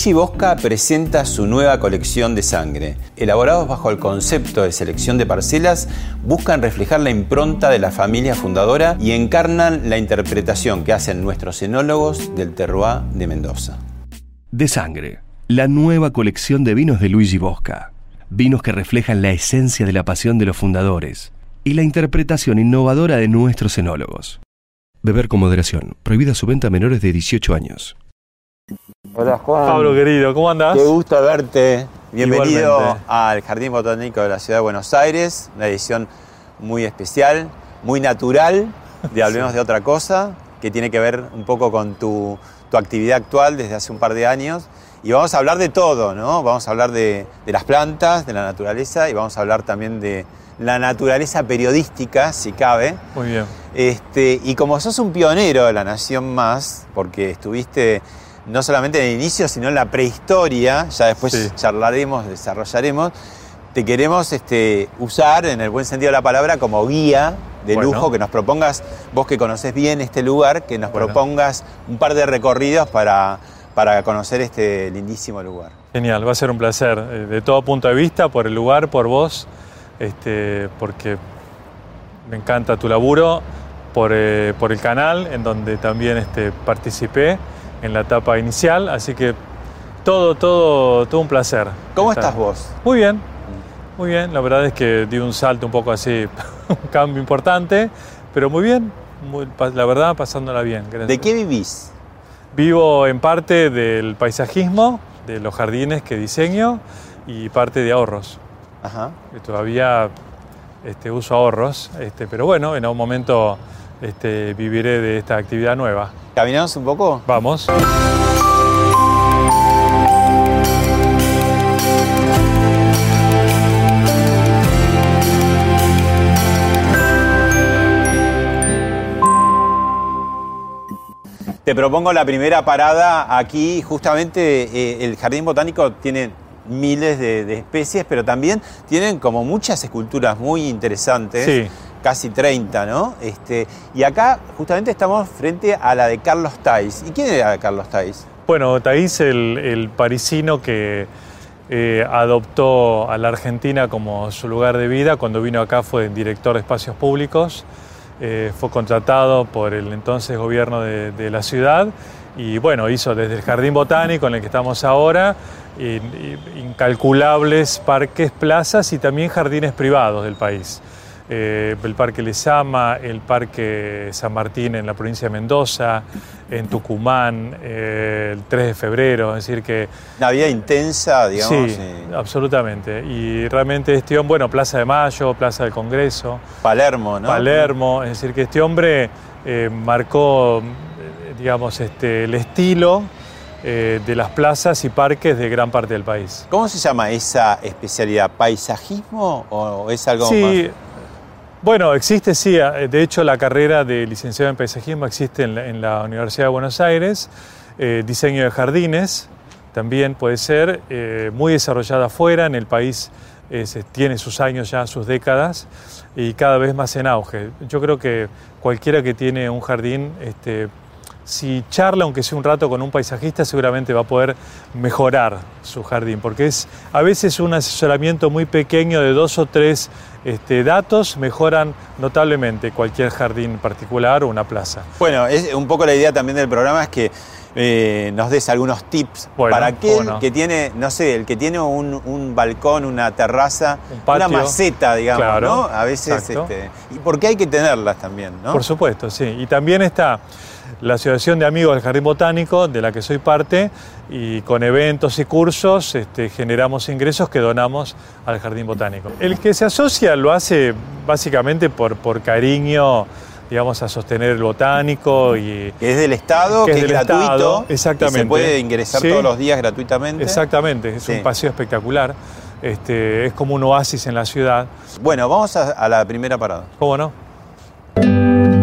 Luigi Bosca presenta su nueva colección de sangre. Elaborados bajo el concepto de selección de parcelas, buscan reflejar la impronta de la familia fundadora y encarnan la interpretación que hacen nuestros enólogos del terroir de Mendoza. De sangre, la nueva colección de vinos de Luigi Bosca. Vinos que reflejan la esencia de la pasión de los fundadores y la interpretación innovadora de nuestros enólogos. Beber con moderación. Prohibida su venta a menores de 18 años. Hola Juan. Pablo querido, ¿cómo andás? Qué gusto verte. Bienvenido Igualmente. al Jardín Botánico de la Ciudad de Buenos Aires, una edición muy especial, muy natural, de Hablemos de otra cosa, que tiene que ver un poco con tu, tu actividad actual desde hace un par de años. Y vamos a hablar de todo, ¿no? Vamos a hablar de, de las plantas, de la naturaleza y vamos a hablar también de la naturaleza periodística, si cabe. Muy bien. Este, y como sos un pionero de la Nación Más, porque estuviste no solamente en el inicio, sino en la prehistoria, ya después Sí. charlaremos, desarrollaremos, te queremos este, usar, en el buen sentido de la palabra, como guía de Bueno. lujo, que nos propongas, vos que conoces bien este lugar, que nos Bueno. propongas un par de recorridos para, para conocer este lindísimo lugar. Genial, va a ser un placer. eh, De todo punto de vista, por el lugar, por vos, este, porque me encanta tu laburo, por, eh, por el canal, en donde también este, participé en la etapa inicial. Así que todo, todo, todo un placer. ¿Cómo estar. estás vos? Muy bien, muy bien. La verdad es que di un salto un poco así, un cambio importante, pero muy bien. muy- la verdad, pasándola bien. gracias. ¿De qué vivís? Vivo en parte del paisajismo, de los jardines que diseño y parte de ahorros. Ajá. Que todavía este, uso ahorros, este, pero bueno, en algún momento este, viviré de esta actividad nueva. ¿Caminamos un poco? Vamos. Te propongo la primera parada aquí. Justamente eh, el Jardín Botánico tiene miles de, de especies, pero también tienen como muchas esculturas muy interesantes. Sí. Casi 30, ¿no? Este, y acá justamente estamos frente a la de Carlos Tais. ¿Y quién era Carlos Tais? Bueno, Taís, el, el parisino que eh, adoptó a la Argentina como su lugar de vida, cuando vino acá fue director de espacios públicos, eh, fue contratado por el entonces gobierno de, la ciudad y bueno, hizo desde el Jardín Botánico en el que estamos ahora, in- in- incalculables parques, plazas y también jardines privados del país. Eh, el Parque Lezama, el Parque San Martín en la provincia de Mendoza, en Tucumán, eh, el 3 de febrero, es decir que Una vida intensa, digamos. sí, eh, absolutamente. Y realmente este hombre, bueno, Plaza de Mayo, Plaza del Congreso, Palermo, ¿no? Palermo, es decir que este hombre eh, marcó, digamos, este, el estilo eh, de las plazas y parques de gran parte del país. ¿Cómo se llama esa especialidad? ¿Paisajismo o es algo Sí, más? Bueno, existe, sí. De hecho, la carrera de licenciado en paisajismo existe en la, Universidad de Buenos Aires. Eh, diseño de jardines también puede ser, eh, muy desarrollada afuera, en el país es- tiene sus años ya, sus décadas, y cada vez más en auge. Yo creo que cualquiera que tiene un jardín este, si charla, aunque sea un rato con un paisajista, seguramente va a poder mejorar su jardín, porque es a veces un asesoramiento muy pequeño de dos o tres este, datos mejoran notablemente cualquier jardín particular o una plaza. Bueno, es un poco la idea también del programa es que eh, nos des algunos tips Bueno, para aquel que tiene, no sé, el que tiene un, un balcón, una terraza, Un patio. una maceta, digamos, Claro, ¿no? A veces, este, y porque hay que tenerlas también, ¿no? Por supuesto, sí. Y también está la Asociación de Amigos del Jardín Botánico, de la que soy parte, y con eventos y cursos este, generamos ingresos que donamos al Jardín Botánico. El que se asocia lo hace básicamente por, por cariño, digamos, a sostener el botánico y... que es del Estado, Que que, es del gratuito, Estado, que se exactamente. puede ingresar Sí. todos los días gratuitamente. Exactamente, es Sí. un paseo espectacular. Este, es como un oasis en la ciudad. Bueno, vamos a, a la primera parada. ¿Cómo no?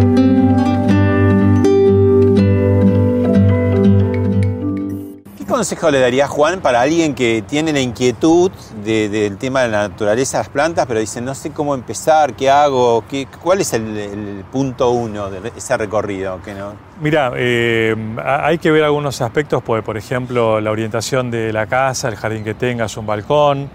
Consejo le daría Juan para alguien que tiene la inquietud de- del tema de la naturaleza de las plantas, pero dice, no sé cómo empezar, qué hago, qué, cuál es el, punto uno de ese recorrido? Que no? Mira, eh, ha- hay que ver algunos aspectos, pues, por ejemplo, la orientación de la casa, el jardín que tengas, un balcón,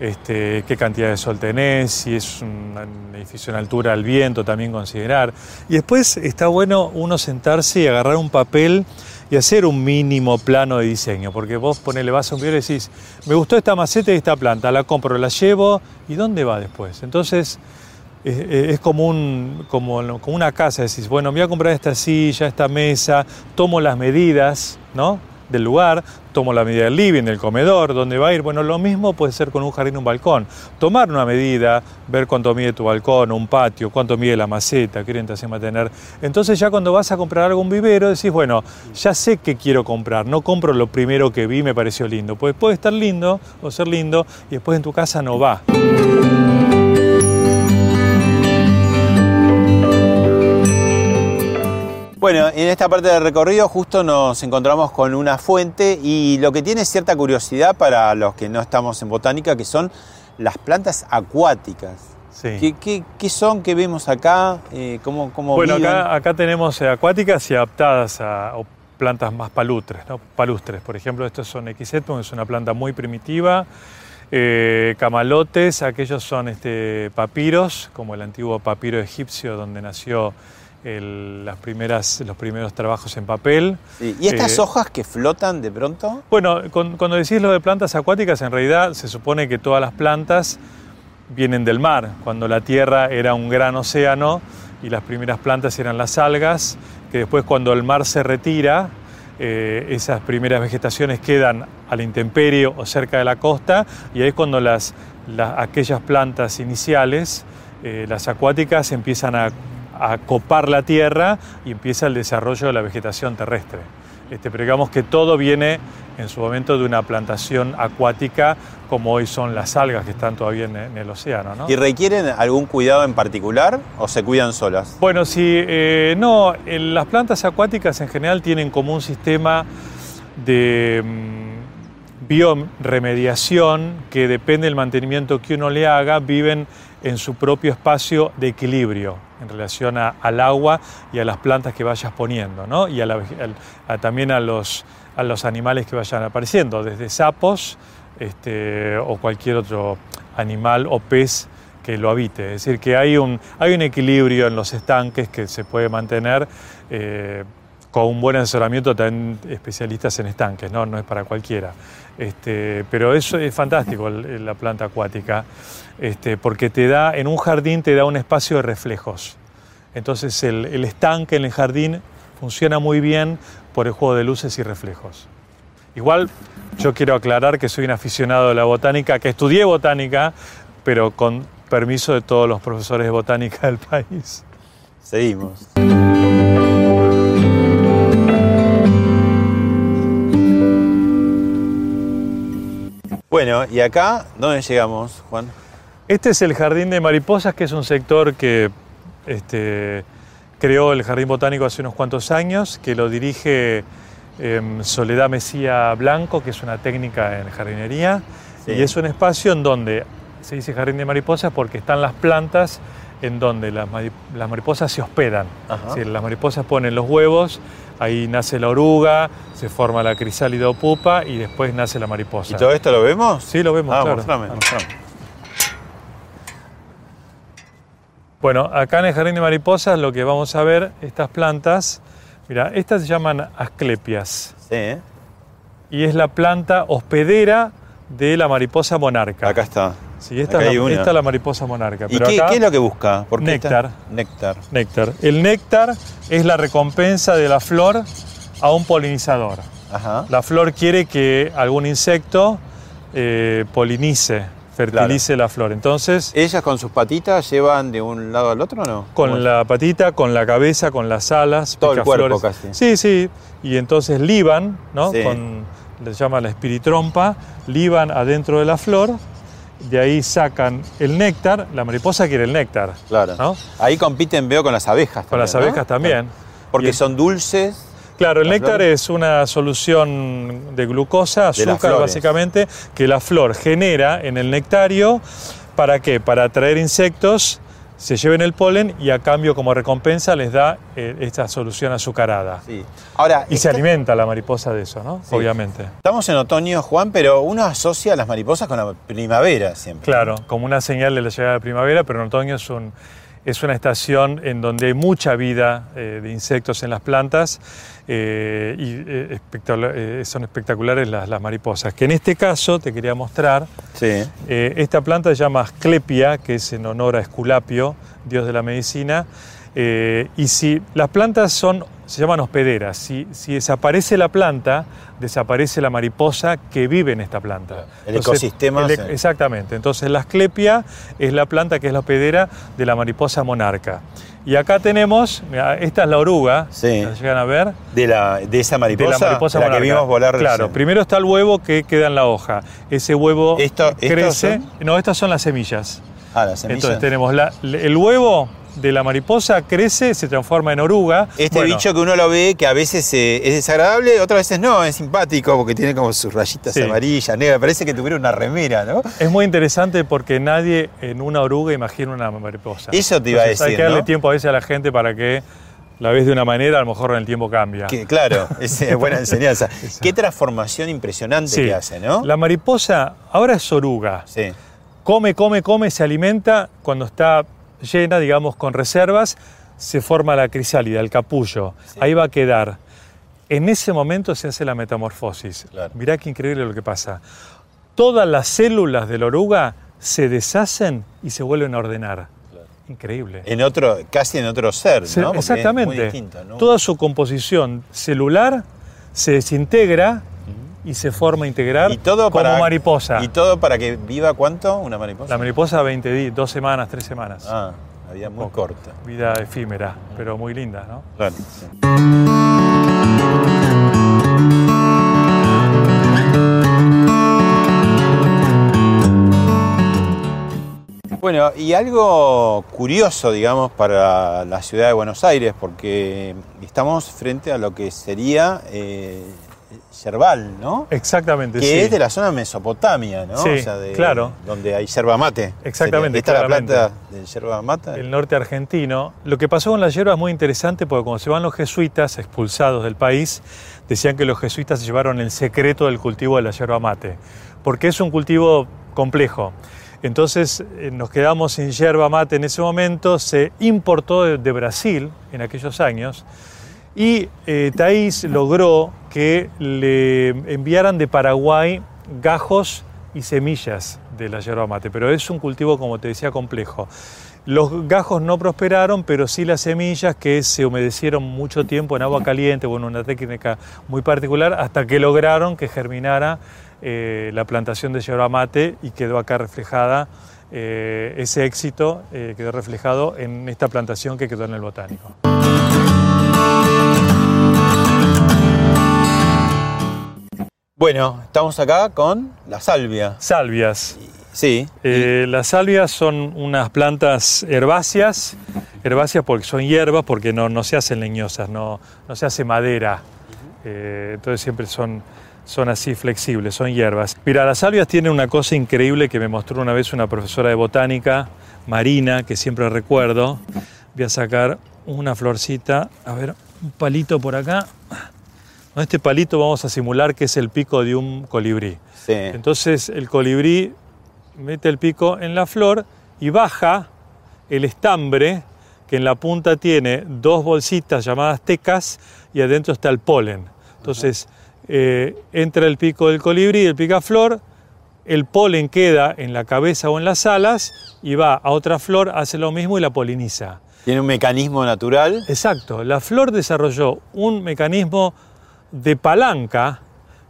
este, qué cantidad de sol tenés, si es un edificio en altura al viento, también considerar. Y después está bueno uno sentarse y agarrar un papel y hacer un mínimo plano de diseño, porque vos ponele, vas a un video y decís, me gustó esta maceta y esta planta, la compro, la llevo, ¿y dónde va después? Entonces, es, es como, un, como, como una casa, decís, bueno, me voy a comprar esta silla, esta mesa, tomo las medidas ¿no? Del lugar, tomo la medida del living, del comedor, dónde va a ir. Bueno, lo mismo puede ser con un jardín, un balcón. Tomar una medida, ver cuánto mide tu balcón, un patio, cuánto mide la maceta, qué orientación va a tener. Entonces ya cuando vas a comprar algún vivero decís, bueno, ya sé qué quiero comprar, no compro lo primero que vi, me pareció lindo. Pues puede estar lindo o ser lindo y después en tu casa no va. Bueno, en esta parte del recorrido justo nos encontramos con una fuente y lo que tiene cierta curiosidad para los que no estamos en botánica, que son las plantas acuáticas. Sí. ¿Qué, qué- qué son? ¿Qué vemos acá? Eh, ¿Cómo, cómo Bueno, viven? acá, acá tenemos eh, acuáticas y adaptadas a o plantas más palustres, ¿no? palustres. Por ejemplo, estos son Equisetum, es una planta muy primitiva. Eh, camalotes, aquellos son este, papiros, como el antiguo papiro egipcio donde nació el- las primeras, los primeros trabajos en papel. Sí, ¿Y estas Eh, hojas que flotan de pronto? Bueno, con- cuando decís lo de plantas acuáticas, en realidad se supone que todas las plantas vienen del mar, cuando la tierra era un gran océano y las primeras plantas eran las algas, que después cuando el mar se retira, eh, esas primeras vegetaciones quedan a la intemperie o cerca de la costa y ahí es cuando las, la- aquellas plantas iniciales, eh, las acuáticas, empiezan a, a copar la tierra y empieza el desarrollo de la vegetación terrestre. Este, pero digamos que todo viene en su momento de una plantación acuática como hoy son las algas que están todavía en, en el océano. ¿no? ¿Y requieren algún cuidado en particular o se cuidan solas? Bueno, sí, eh, no, las plantas acuáticas en general tienen como un sistema de mm, bioremediación que depende del mantenimiento que uno le haga, viven en su propio espacio de equilibrio en relación a- al agua y a las plantas que vayas poniendo, ¿no? y a la a- también a los, a los animales que vayan apareciendo, desde sapos este, o cualquier otro animal o pez que lo habite. Es decir, que hay un, hay un equilibrio en los estanques que se puede mantener eh, con un buen asesoramiento también especialistas en estanques, no, no es para cualquiera. Este, pero eso es fantástico, la planta acuática, este, porque te da, en un jardín te da un espacio de reflejos. Entonces el, el estanque en el jardín funciona muy bien por el juego de luces y reflejos. Igual yo quiero aclarar que soy un aficionado de la botánica, que estudié botánica, pero con permiso de todos los profesores de botánica del país. Seguimos. Bueno, y acá, ¿dónde llegamos, Juan? Este es el Jardín de Mariposas, que es un sector que este, creó el Jardín Botánico hace unos cuantos años, que lo dirige em, Soledad Mesía Blanco, que es una técnica en jardinería, Sí. y es un espacio en donde se dice Jardín de Mariposas porque están las plantas en donde las, mari- las mariposas se hospedan. Decir, las mariposas ponen los huevos ahí nace la oruga, se forma la crisálida o pupa y después nace la mariposa. ¿Y todo esto lo vemos? Sí, lo vemos, Ah, claro. mostrame, mostrame. Bueno, acá en el jardín de mariposas lo que vamos a ver, estas plantas, mira, estas se llaman asclepias Sí, y es la planta hospedera de la mariposa monarca. Acá está. Sí, esta, acá es la, una. esta es la mariposa monarca. ¿Y pero qué, acá- qué es lo que busca? ¿Por qué está- Néctar. Néctar. Néctar. El néctar es la recompensa de la flor a un polinizador. Ajá. La flor quiere que algún insecto eh, polinice, fertilice la flor. Entonces, ¿Ellas con sus patitas llevan de un lado al otro o no? ¿Cómo con es? la patita, con la cabeza, con las alas, Todo el cuerpo picaflores. casi. Sí, sí. Y entonces liban, ¿no? Sí. Con, le llama la espiritrompa, liban adentro de la flor, de ahí sacan el néctar, la mariposa quiere el néctar, Claro. ¿no? Ahí compiten, veo, con las abejas. Con las también, ¿no? abejas también. Porque Y- son dulces. Claro, el ¿Las néctar es una solución de glucosa, azúcar básicamente, que la flor genera en el nectario. ¿Para qué? Para atraer insectos, se lleven el polen y a cambio como recompensa les da eh, esta solución azucarada. Sí. Ahora, Y se alimenta la mariposa de eso, ¿no? Sí. Obviamente. estamos en otoño, Juan, pero uno asocia a las mariposas con la primavera siempre. Claro, como una señal de la llegada de la primavera, pero en otoño es, un- es una estación en donde hay mucha vida eh, de insectos en las plantas eh, y eh, espectacular- son espectaculares las, las mariposas. Que en este caso te quería mostrar, Sí. esta planta se llama Asclepia, que es en honor a Esculapio, dios de la medicina. Eh, y si las plantas son, se llaman hospederas, si, si desaparece la planta, desaparece la mariposa que vive en esta planta. El ecosistema el- se- exactamente. Entonces la Asclepia es la planta que es la hospedera de la mariposa monarca. Y acá tenemos, esta es la oruga, Sí. ¿la llegan a ver? De, la, de esa De mariposa, la mariposa de la que monarca. vimos volar Claro, recién. primero está el huevo que queda en la hoja. Ese huevo Esto- ¿estos crece. son? No, estas son las semillas. Ah, las semillas. Entonces tenemos la- el huevo de la mariposa crece, se transforma en oruga. Este Bueno, bicho que uno lo ve que a veces eh, es desagradable, otras veces no, es simpático porque tiene como sus rayitas Sí. amarillas, negras. Parece que tuviera una remera, ¿no? Es muy interesante porque nadie en una oruga imagina una mariposa. Eso te iba a Entonces, Hay decir, que darle ¿no? tiempo a veces a la gente para que la ves de una manera, a lo mejor en el tiempo cambia. Que, claro, es buena enseñanza. Qué transformación impresionante Sí. que hace, ¿no? La mariposa ahora es oruga. Sí. Come, come, come, se alimenta. Cuando está llena, digamos, con reservas, se forma la crisálida, el capullo. Ahí va a quedar. En ese momento se hace la metamorfosis. Claro. Mirá qué increíble lo que pasa. Todas las células de la oruga se deshacen y se vuelven a ordenar. Increíble. En otro, casi en otro ser, Se- ¿no? Porque exactamente. distinto, ¿no? Toda su composición celular se desintegra y se forma a integrar y todo como para, mariposa. ¿Y todo para que viva cuánto una mariposa? La mariposa 20 días, dos semanas, tres semanas. Ah, la vida muy corta. Vida efímera, pero muy linda, ¿no? Claro. sí. Bueno, y algo curioso, digamos, para la ciudad de Buenos Aires, porque estamos frente a lo que sería eh, Yerbal, ¿no? Exactamente, Que sí. es de la zona de Mesopotamia, ¿no? Sí, de- claro. Donde hay yerba mate. Exactamente, Sería- ¿Esta es la planta del yerba mate? el norte argentino. Lo que pasó con la hierba es muy interesante porque cuando se van los jesuitas expulsados del país, decían que los jesuitas se llevaron el secreto del cultivo de la yerba mate, porque es un cultivo complejo. Entonces eh, nos quedamos sin yerba mate en ese momento, se importó de, de Brasil en aquellos años y eh, logró que le enviaran de Paraguay gajos y semillas de la yerba mate, pero es un cultivo, como te decía, complejo. Los gajos no prosperaron, pero sí las semillas que se humedecieron mucho tiempo en agua caliente, bueno, una técnica muy particular, hasta que lograron que germinara eh, la plantación de yerba mate y quedó acá reflejada, eh, ese éxito eh, quedó reflejado en esta plantación que quedó en el botánico. Bueno, estamos acá con la salvia. Salvias. Sí. Eh, las salvias son unas plantas herbáceas, herbáceas porque son hierbas, porque no, no se hacen leñosas, no, no se hace madera. Eh, entonces siempre son, son así flexibles, son hierbas. Mira, las salvias tienen una cosa increíble que me mostró una vez una profesora de botánica, Marina, que siempre recuerdo. Voy a sacar una florcita, a ver, un palito por acá. Con este palito vamos a simular que es el pico de un colibrí. Sí. Entonces el colibrí mete el pico en la flor y baja el estambre que en la punta tiene dos bolsitas llamadas tecas y adentro está el polen. Entonces eh, entra el pico del colibrí, el picaflor, el polen queda en la cabeza o en las alas y va a otra flor, hace lo mismo y la poliniza. Tiene un mecanismo natural. Exacto, la flor desarrolló un mecanismo de palanca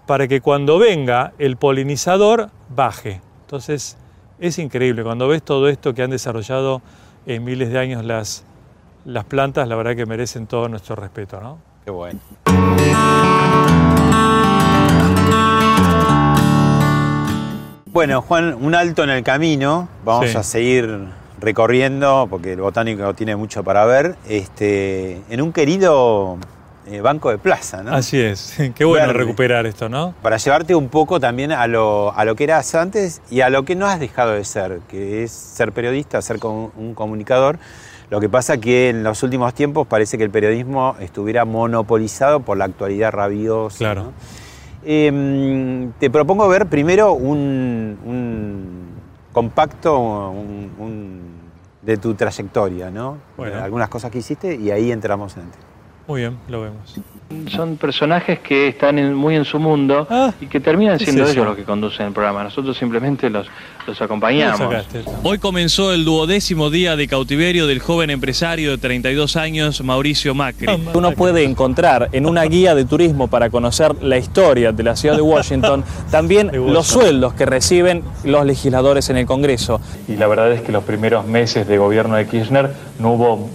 para que cuando venga el polinizador baje. Entonces es increíble, cuando ves todo esto que han desarrollado en miles de años las, las plantas, la verdad que merecen todo nuestro respeto. ¿no? Qué bueno. Bueno, Juan, un alto en el camino. Vamos Sí. a seguir recorriendo porque el botánico tiene mucho para ver. Este, en un querido eh, banco de plaza, ¿no? Así es, qué bueno Verde. recuperar esto, ¿no? Para llevarte un poco también a lo, a lo que eras antes y a lo que no has dejado de ser, que es ser periodista, ser com- un comunicador. Lo que pasa que en los últimos tiempos parece que el periodismo estuviera monopolizado por la actualidad rabiosa. Claro. ¿no? Eh, te propongo ver primero un, un compacto un- un- de tu trayectoria, ¿no? Bueno. Algunas cosas que hiciste y ahí entramos en el tema. Muy bien, lo vemos. Son personajes que están en- muy en su mundo Ah, y que terminan ¿qué es siendo ellos los que conducen el programa. Nosotros simplemente los, los acompañamos. Hoy comenzó el duodécimo día de cautiverio del joven empresario de 32 años, Mauricio Macri. Uno puede encontrar en una guía de turismo para conocer la historia de la ciudad de Washington también los sueldos que reciben los legisladores en el Congreso. Y la verdad es que los primeros meses de gobierno de Kirchner no hubo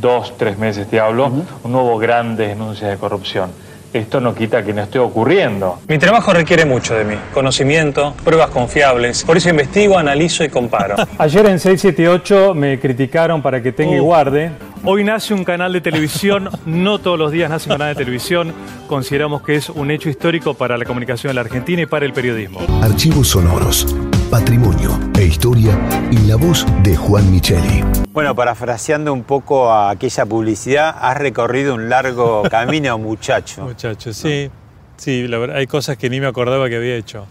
dos, tres meses, te hablo, no hubo grandes denuncias de corrupción. Esto no quita que no esté ocurriendo. Mi trabajo requiere mucho de mí, conocimiento, pruebas confiables. Por eso investigo, analizo y comparo. Ayer en 678 me criticaron para que tenga y guarde. Hoy nace un canal de televisión, no todos los días nace un canal de televisión. Consideramos que es un hecho histórico para la comunicación en la Argentina y para el periodismo. Archivos sonoros, patrimonio e historia y la voz de Juan Micheli. Bueno, parafraseando un poco a aquella publicidad, has recorrido un largo camino, muchacho. Muchachos, sí, sí, la verdad, hay cosas que ni me acordaba que había hecho.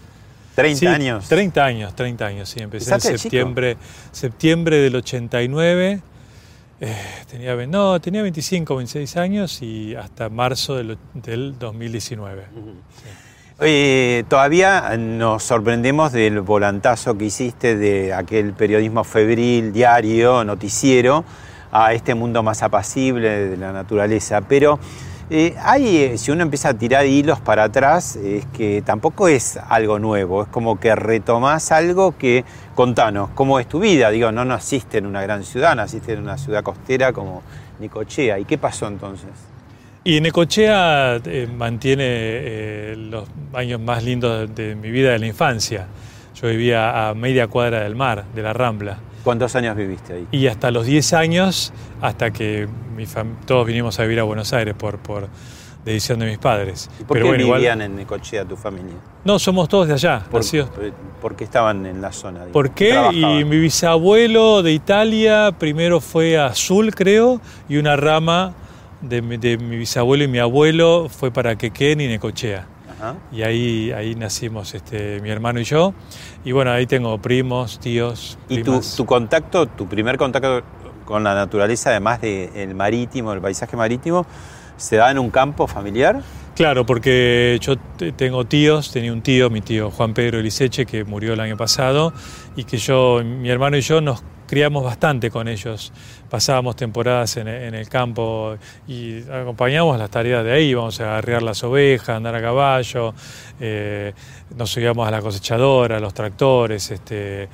30 Sí, años. 30 años, 30 años, sí. Empecé en septiembre, septiembre del 89. eh, tenía, ve- no, tenía 25, 26 años y hasta marzo del, del 2019. Oye, todavía nos sorprendemos del volantazo que hiciste de aquel periodismo febril, diario, noticiero, a este mundo más apacible de la naturaleza. Pero eh, hay, eh, si uno empieza a tirar hilos para atrás, es que tampoco es algo nuevo, es como que retomás algo que, contanos, ¿cómo es tu vida? Digo, no naciste en una gran ciudad, naciste en una ciudad costera como Nicochea. ¿Y qué pasó entonces? Y Necochea eh, mantiene eh, los años más lindos de, de mi vida de la infancia. Yo vivía a media cuadra del mar, de la Rambla. ¿Cuántos años viviste ahí? Y hasta los 10 años, hasta que mi todos vinimos a vivir a Buenos Aires por, por decisión de mis padres. ¿Y por qué vivían en Necochea tu familia? No, somos todos de allá, Por, nacidos. por qué estaban en la zona? digo? ¿Por qué? Trabajaban. Y mi bisabuelo de Italia primero fue a Azul, creo, y una rama de, mi- de mi bisabuelo y mi abuelo fue para Quequén y Necochea. Ajá. Y ahí, ahí nacimos este, mi hermano y yo. Y bueno, ahí tengo primos, tíos. ¿Y tu, tu contacto, tu primer contacto con la naturaleza, además del marítimo, el paisaje marítimo, se da en un campo familiar? Claro, porque yo te- tengo tíos, tenía un tío, mi tío Juan Pedro Eliseche, que murió el año pasado, y que yo, mi hermano y yo nos criamos bastante con ellos. Pasábamos temporadas en, en el campo y acompañábamos las tareas de ahí, íbamos a arriar las ovejas, andar a caballo, eh, nos subíamos a la cosechadora, a los tractores, este,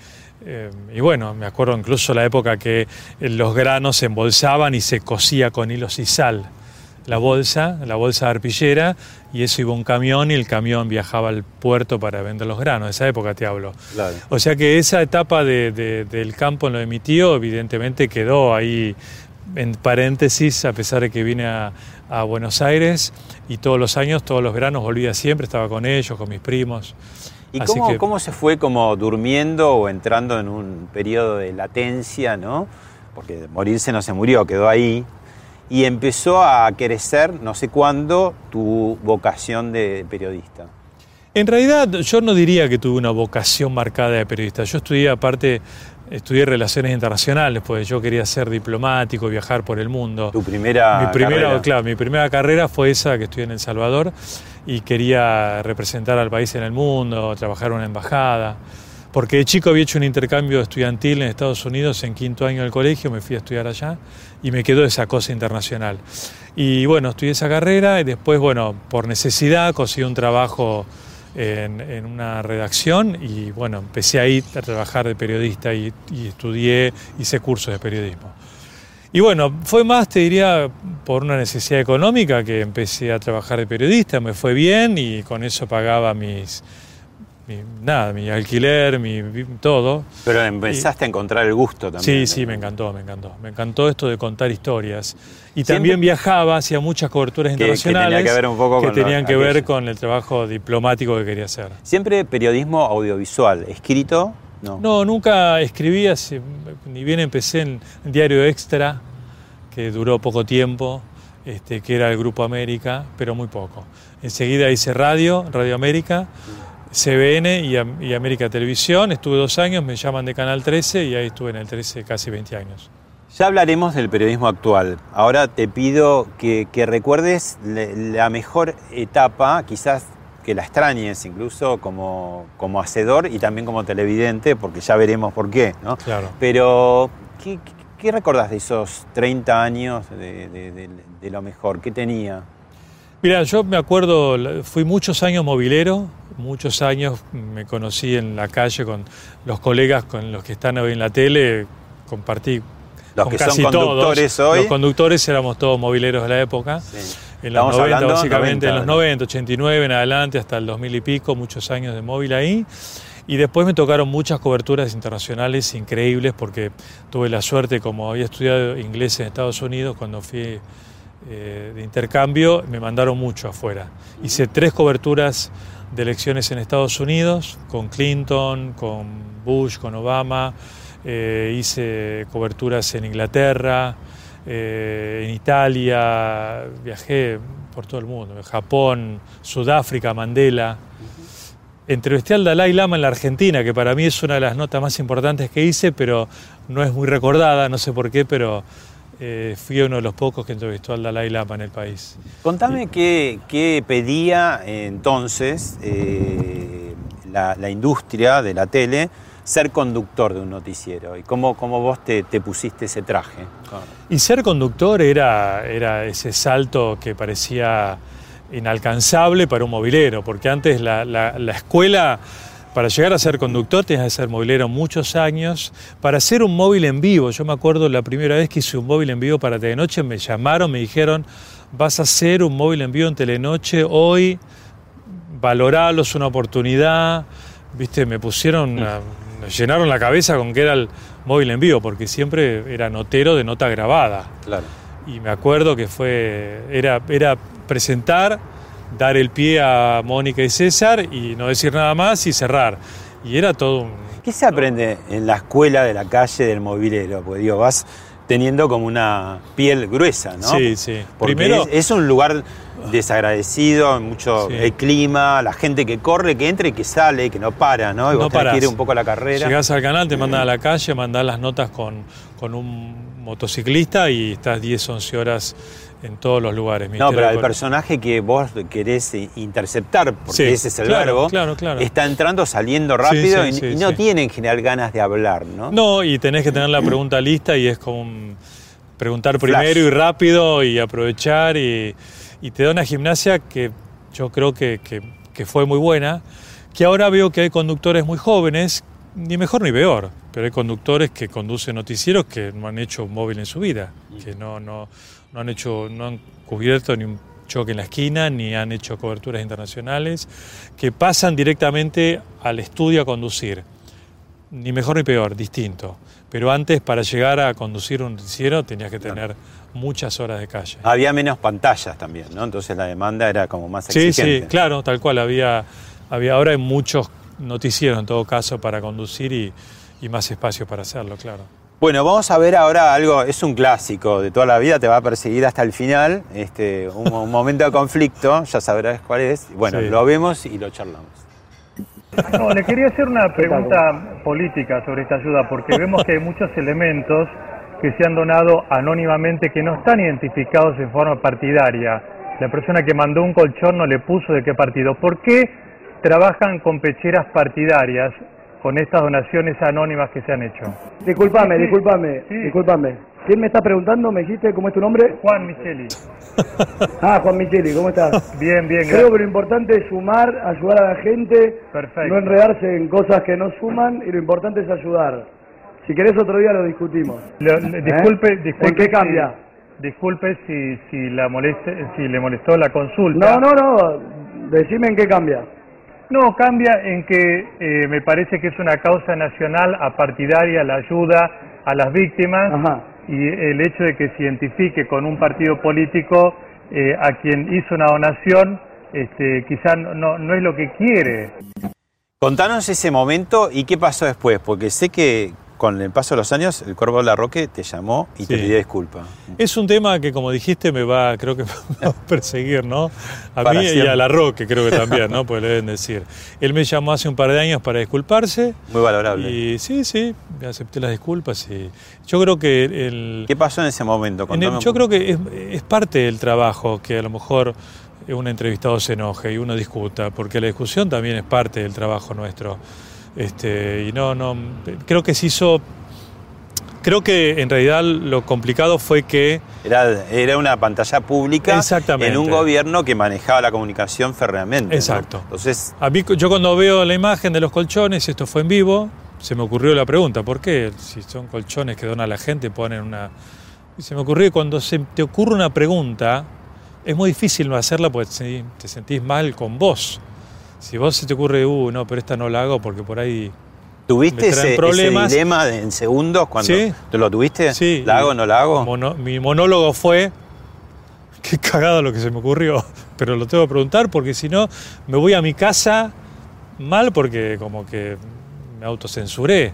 eh, y bueno, me acuerdo incluso la época que los granos se embolsaban y se cosía con hilos y sal la bolsa, la bolsa de arpillera, y eso iba un camión y el camión viajaba al puerto para vender los granos. De esa época te hablo. Claro. O sea que esa etapa de- de- del campo en lo de mi tío, evidentemente quedó ahí en paréntesis, a pesar de que vine a, a Buenos Aires y todos los años, todos los veranos volvía siempre, estaba con ellos, con mis primos. ¿Y Así cómo, que- cómo se fue como durmiendo o entrando en un periodo de latencia, ¿no? Porque morirse no se murió, quedó ahí. Y empezó a crecer, no sé cuándo, tu vocación de periodista. En realidad yo no diría que tuve una vocación marcada de periodista. Yo estudié aparte Estudié relaciones internacionales, pues yo quería ser diplomático, viajar por el mundo. ¿Tu primera mi primera, carrera? Claro, mi primera carrera fue esa que estudié en El Salvador y quería representar al país en el mundo, trabajar en una embajada. Porque de chico había hecho un intercambio estudiantil en Estados Unidos en quinto año del colegio, me fui a estudiar allá y me quedó esa cosa internacional. Y bueno, estudié esa carrera y después, bueno, por necesidad conseguí un trabajo en, una redacción y bueno, empecé ahí a trabajar de periodista y, y, estudié, hice cursos de periodismo. Y bueno, fue más, te diría, por una necesidad económica que empecé a trabajar de periodista, me fue bien y con eso pagaba mis, mi, nada, mi alquiler, mi, todo. Pero empezaste a encontrar el gusto también. Sí, sí, me encantó, me encantó. Me encantó esto de contar historias. Y también viajaba, hacía muchas coberturas internacionales que, tenía que, ver un poco que con tenían que ver con el trabajo diplomático que quería hacer. Siempre periodismo audiovisual, escrito. No, no nunca escribí, ni bien empecé en Diario Extra, que duró poco tiempo, este, que era el Grupo América, pero muy poco. Enseguida hice radio, Radio América. CBN y, América Televisión. Estuve dos años, me llaman de Canal 13 y ahí estuve en el 13 casi 20 años. Ya hablaremos del periodismo actual. Ahora te pido que, recuerdes la mejor etapa, quizás que la extrañes incluso como, como hacedor y también como televidente, porque ya veremos por qué. ¿no? Claro. Pero, ¿qué, qué recordás de esos 30 años de, de lo mejor? ¿Qué tenía? Mira, yo me acuerdo, fui muchos años movilero, muchos años me conocí en la calle con los colegas con los que están hoy en la tele, compartí los con que casi son conductores todos. hoy. Los conductores éramos todos mobileros de la época. Sí. En los Estamos 90, hablando básicamente, 90, en los ¿no? 90, 89 en adelante, hasta el 2000 y pico, muchos años de móvil ahí. Y después me tocaron muchas coberturas internacionales increíbles porque tuve la suerte, como había estudiado inglés en Estados Unidos, cuando fui eh, de intercambio, me mandaron mucho afuera. Hice tres coberturas de elecciones en Estados Unidos, con Clinton, con Bush, con Obama. Eh, hice coberturas en Inglaterra, eh, en Italia, viajé por todo el mundo, Japón, Sudáfrica, Mandela. Entrevisté al Dalai Lama en la Argentina, que para mí es una de las notas más importantes que hice, pero no es muy recordada, no sé por qué, pero eh, fui uno de los pocos que entrevistó al Dalai Lama en el país. Contame qué, qué pedía entonces eh, la, la industria de la tele ser conductor de un noticiero y cómo, cómo vos te, te pusiste ese traje. Y ser conductor era, era ese salto que parecía inalcanzable para un movilero, porque antes la, la, la escuela, para llegar a ser conductor tenías que ser movilero muchos años. Para hacer un móvil en vivo, yo me acuerdo la primera vez que hice un móvil en vivo para Telenoche, me llamaron, me dijeron, vas a hacer un móvil en vivo en Telenoche hoy, valoralo, es una oportunidad. Viste, me pusieron, a, me llenaron la cabeza con que era el móvil en vivo, porque siempre era notero de nota grabada. Claro. Y me acuerdo que fue, era, era presentar, dar el pie a Mónica y César y no decir nada más y cerrar. Y era todo un... ¿Qué se aprende en la escuela de la calle del movilero? Pues digo, vas teniendo como una piel gruesa, ¿no? Sí, sí. Porque Primero, es, es un lugar desagradecido, mucho Sí. el clima, la gente que corre, que entra y que sale, que no para, ¿no? Y No vos tenés que parás. ir un poco a la carrera. llegás al canal, te mandan a la calle, mandás las notas con, con un motociclista y estás 10, 11 horas en todos los lugares. No, pero el personaje que vos querés eh, interceptar, porque Sí, ese es el claro, verbo, claro, claro. está entrando, saliendo rápido sí, y, sí, y no tiene en general ganas de hablar, ¿no? No, y tenés que tener la pregunta lista y es como un preguntar Flash. primero y rápido y aprovechar y, y te da una gimnasia que yo creo que, que- que fue muy buena, que ahora veo que hay conductores muy jóvenes, ni mejor ni peor, pero hay conductores que conducen noticieros que no han hecho un móvil en su vida, que no, no, no han hecho, no han cubierto ni un choque en la esquina, ni han hecho coberturas internacionales, que pasan directamente al estudio a conducir ni mejor ni peor, distinto. Pero antes, para llegar a conducir un noticiero, tenías que tener muchas horas de calle. Había menos pantallas también, ¿no? Entonces la demanda era como más sí, exigente. sí, claro, tal cual. Había, había ahora hay muchos noticieros, en todo caso, para conducir y, y más espacio para hacerlo, claro. Bueno, vamos a ver ahora algo, es un clásico de toda la vida, te va a perseguir hasta el final, este, un, un momento de conflicto, ya sabrás cuál es. Bueno, Sí. lo vemos y lo charlamos. No, le quería hacer una pregunta política sobre esta ayuda, porque vemos que hay muchos elementos que se han donado anónimamente que no están identificados en forma partidaria. La persona que mandó un colchón no le puso de qué partido. ¿Por qué trabajan con pecheras partidarias con estas donaciones anónimas que se han hecho? Disculpame, disculpame, Sí. disculpame. ¿Quién me está preguntando? ¿Me dijiste cómo es tu nombre? Juan Micheli. Ah, Juan Micheli, ¿cómo estás? Bien, bien, Creo gracias. que lo importante es sumar, ayudar a la gente, Perfecto. no enredarse en cosas que no suman y lo importante es ayudar. Si querés otro día lo discutimos. ¿Eh? disculpe. ¿En qué si- cambia? disculpe si, si, la moleste, si le molestó la consulta. No, no, no, decime en qué cambia. No, cambia en que eh, me parece que es una causa nacional apartidaria la ayuda a las víctimas Ajá. y el hecho de que se identifique con un partido político eh, a quien hizo una donación este, quizás no, no, no es lo que quiere. Contanos ese momento y qué pasó después, porque sé que con el paso de los años el Cuervo Larroque te llamó y te pidió disculpas. Es un tema que, como dijiste, me va, creo que me va a perseguir, ¿no? A Para mí y a la Roque, creo que también, ¿no? Pues le deben decir. Él me llamó hace un par de años para disculparse. Muy valorable. Y sí, sí, acepté las disculpas y yo creo que el... ¿Qué pasó en ese momento? en el- yo creo que es, es parte del trabajo que a lo mejor un entrevistado se enoje y uno discuta, porque la discusión también es parte del trabajo nuestro. Este, y no, no, creo que se hizo... Creo que en realidad lo complicado fue que Era, era una pantalla pública Exactamente. en un gobierno que manejaba la comunicación férreamente. ¿no? Exacto. Entonces, A mí, yo cuando veo la imagen de los colchones, esto fue en vivo, se me ocurrió la pregunta, ¿por qué? Si son colchones que dona la gente, ponen una... Y se me ocurrió que cuando se te ocurre una pregunta, es muy difícil no hacerla porque te sentís mal con vos. Si vos se te ocurre, uh, no, pero esta no la hago porque por ahí... ¿tuviste ese, problemas. ese dilema de- en segundos cuando Sí. ¿Te lo tuviste? Sí. ¿La hago o no la hago? Mono- mi monólogo fue, qué cagada lo que se me ocurrió, pero lo tengo que preguntar porque si no me voy a mi casa mal porque como que me autocensuré.